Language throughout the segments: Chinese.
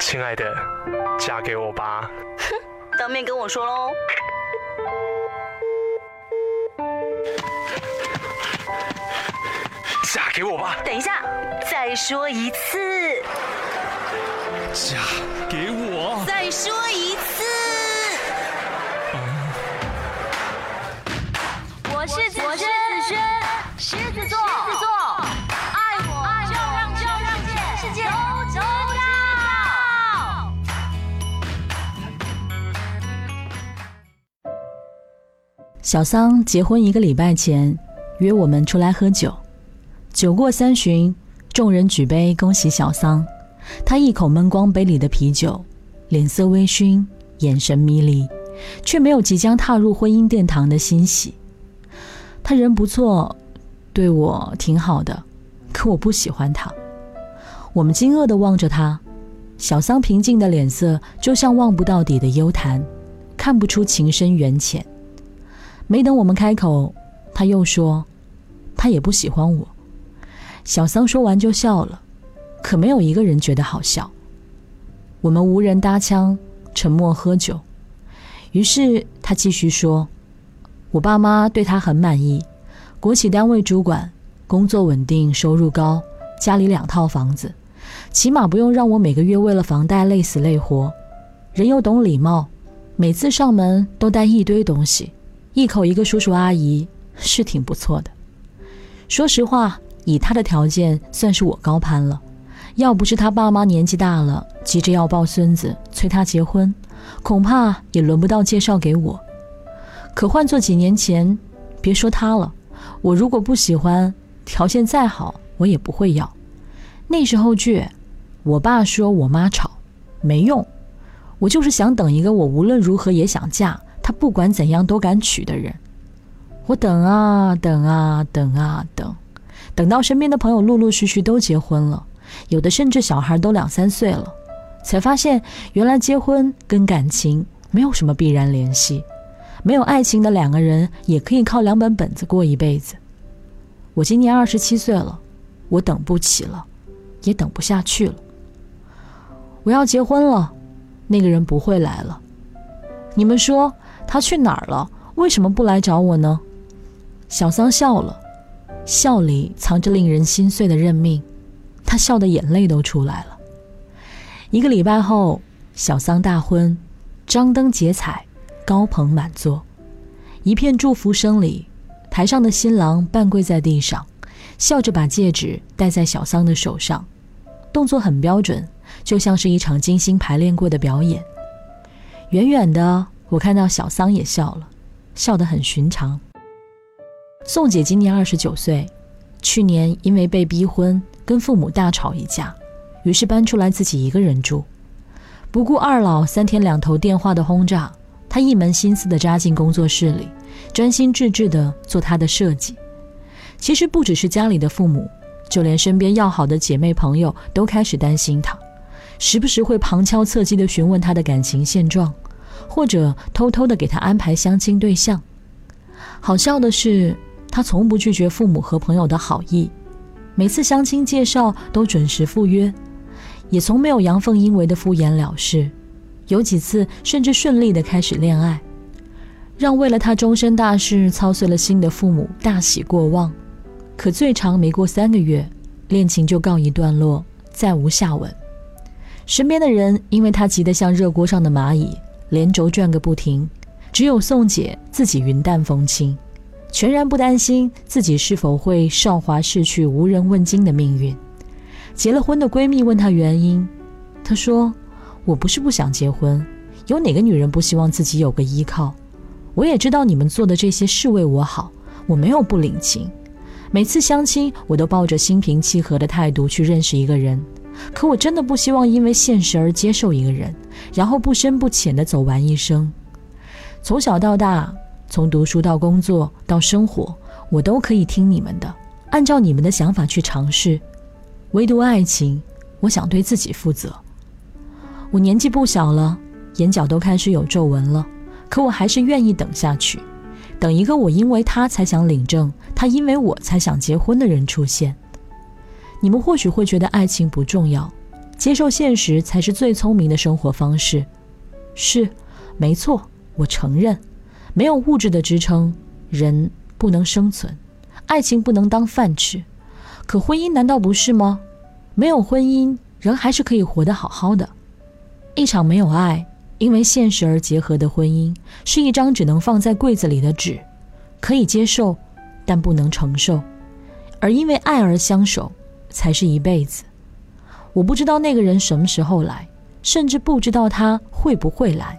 亲爱的，嫁给我吧。哼 当面跟我说喽。嫁给我吧。等一下，再说一次。嫁给我。再说一次。我是子轩，狮子座，狮子座，小桑结婚一个礼拜前约我们出来喝酒，酒过三巡，众人举杯恭喜小桑。他一口闷光杯里的啤酒，脸色微醺，眼神迷离，却没有即将踏入婚姻殿堂的欣喜。他人不错，对我挺好的，可我不喜欢他。我们惊愕地望着他，小桑平静的脸色就像望不到底的幽潭，看不出情深缘浅。没等我们开口，他又说：“他也不喜欢我。”小桑说完就笑了，可没有一个人觉得好笑。我们无人搭腔，沉默喝酒。于是他继续说。我爸妈对他很满意，国企单位主管，工作稳定，收入高，家里两套房子，起码不用让我每个月为了房贷累死累活。人又懂礼貌，每次上门都带一堆东西，一口一个叔叔阿姨，是挺不错的。说实话，以他的条件，算是我高攀了。要不是他爸妈年纪大了，急着要抱孙子，催他结婚，恐怕也轮不到介绍给我。可换做几年前，别说他了，我如果不喜欢，条件再好，我也不会要。那时候倔，我爸说我妈吵，没用。我就是想等一个我无论如何也想嫁，他不管怎样都敢娶的人。我等啊等啊等啊等，等到身边的朋友陆陆续续都结婚了，有的甚至小孩都两三岁了，才发现原来结婚跟感情没有什么必然联系。没有爱情的两个人也可以靠两本本子过一辈子。我今年二十七岁了，我等不起了，也等不下去了。我要结婚了，那个人不会来了。你们说他去哪儿了？为什么不来找我呢？小桑笑了，笑里藏着令人心碎的认命。他笑的眼泪都出来了。一个礼拜后，小桑大婚，张灯结彩。高朋满座，一片祝福声里，台上的新郎半跪在地上，笑着把戒指戴在小桑的手上，动作很标准，就像是一场精心排练过的表演。远远的，我看到小桑也笑了，笑得很寻常。宋姐今年二十九岁，去年因为被逼婚，跟父母大吵一架，于是搬出来自己一个人住，不顾二老三天两头电话的轰炸。她一门心思地扎进工作室里，专心致志地做她的设计。其实不只是家里的父母，就连身边要好的姐妹朋友都开始担心她，时不时会旁敲侧击地询问她的感情现状，或者偷偷的给他安排相亲对象。好笑的是，他从不拒绝父母和朋友的好意，每次相亲介绍都准时赴约，也从没有阳奉阴违的敷衍了事。有几次甚至顺利的开始恋爱，让为了他终身大事操碎了心的父母大喜过望。可最长没过三个月，恋情就告一段落，再无下文。身边的人因为他急得像热锅上的蚂蚁，连轴转个不停。只有宋姐自己云淡风轻，全然不担心自己是否会少华逝去无人问津的命运。结了婚的闺蜜问她原因，她说。我不是不想结婚，有哪个女人不希望自己有个依靠？我也知道你们做的这些是为我好，我没有不领情。每次相亲，我都抱着心平气和的态度去认识一个人，可我真的不希望因为现实而接受一个人，然后不深不浅的走完一生。从小到大，从读书到工作到生活，我都可以听你们的，按照你们的想法去尝试。唯独爱情，我想对自己负责。我年纪不小了，眼角都开始有皱纹了，可我还是愿意等下去，等一个我因为他才想领证，他因为我才想结婚的人出现。你们或许会觉得爱情不重要，接受现实才是最聪明的生活方式。是，没错，我承认，没有物质的支撑，人不能生存，爱情不能当饭吃。可婚姻难道不是吗？没有婚姻，人还是可以活得好好的。一场没有爱，因为现实而结合的婚姻，是一张只能放在柜子里的纸，可以接受，但不能承受；而因为爱而相守，才是一辈子。我不知道那个人什么时候来，甚至不知道他会不会来。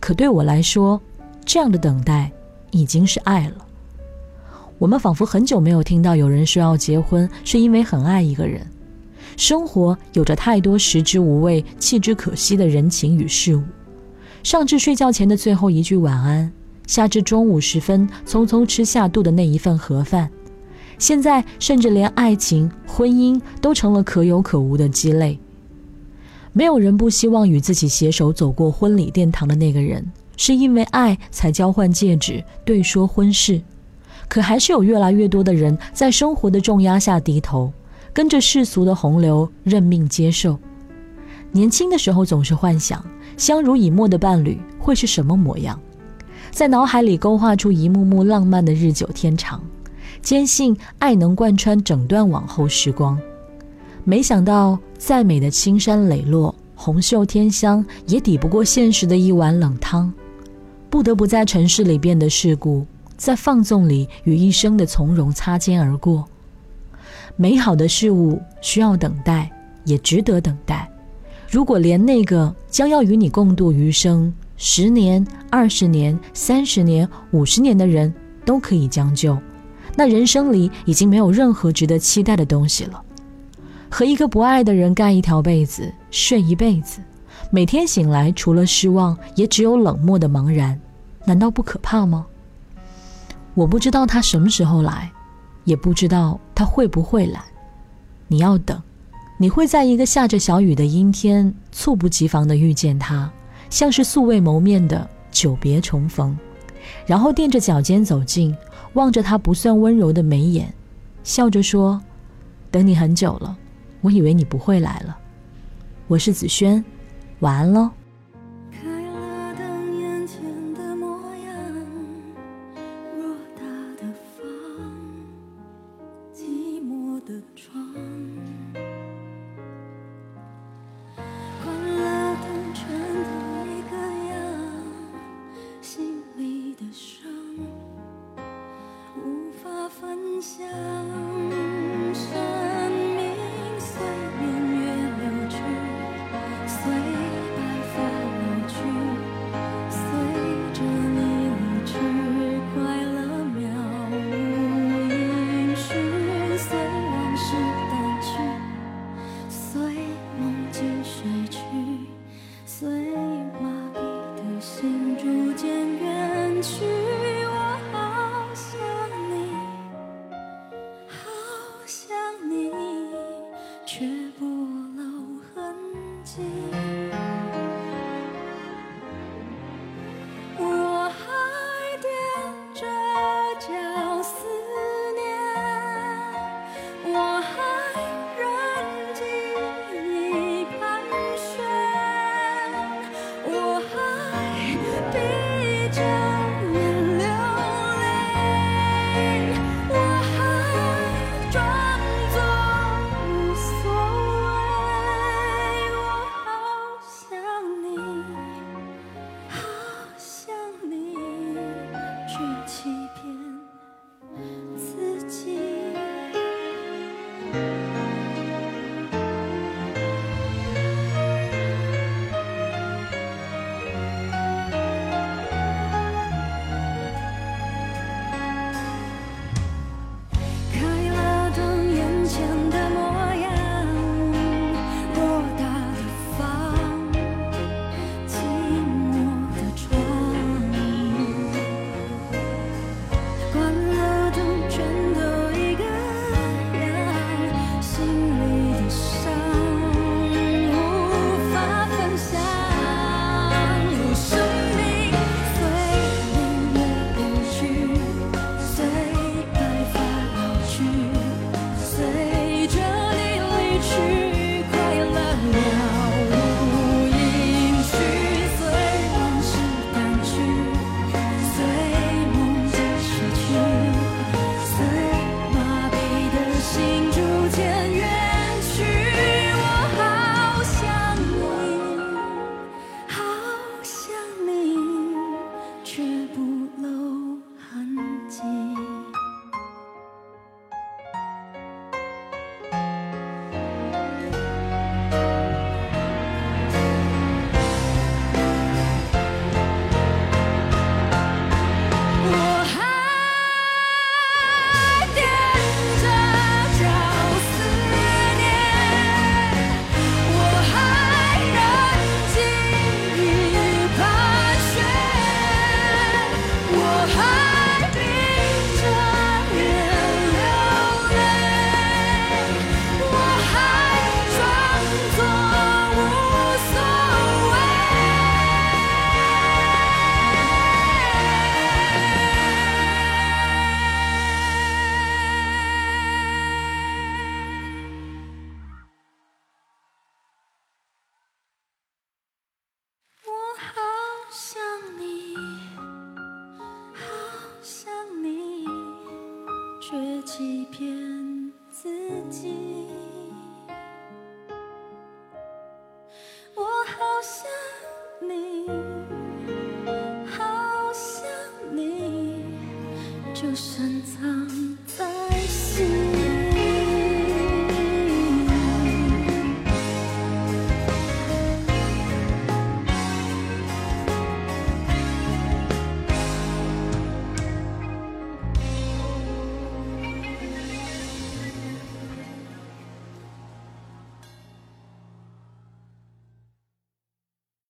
可对我来说，这样的等待已经是爱了。我们仿佛很久没有听到有人说要结婚是因为很爱一个人。生活有着太多食之无味、弃之可惜的人情与事物，上至睡觉前的最后一句晚安，下至中午时分匆匆吃下肚的那一份盒饭，现在甚至连爱情、婚姻都成了可有可无的鸡肋。没有人不希望与自己携手走过婚礼殿堂的那个人，是因为爱才交换戒指、对说婚事，可还是有越来越多的人在生活的重压下低头。跟着世俗的洪流，认命接受。年轻的时候总是幻想相濡以沫的伴侣会是什么模样，在脑海里勾画出一幕幕浪漫的日久天长，坚信爱能贯穿整段往后时光。没想到，再美的青山磊落、红袖添香，也抵不过现实的一碗冷汤，不得不在尘世里变得世故，在放纵里与一生的从容擦肩而过。美好的事物需要等待，也值得等待。如果连那个将要与你共度余生十年、二十年、三十年、五十年的人都可以将就，那人生里已经没有任何值得期待的东西了。和一个不爱的人盖一条被子，睡一辈子，每天醒来除了失望，也只有冷漠的茫然，难道不可怕吗？我不知道他什么时候来。也不知道他会不会来，你要等，你会在一个下着小雨的阴天，猝不及防的遇见他，像是素未谋面的久别重逢，然后垫着脚尖走近，望着他不算温柔的眉眼，笑着说：“等你很久了，我以为你不会来了。”我是子轩，晚安喽。碎。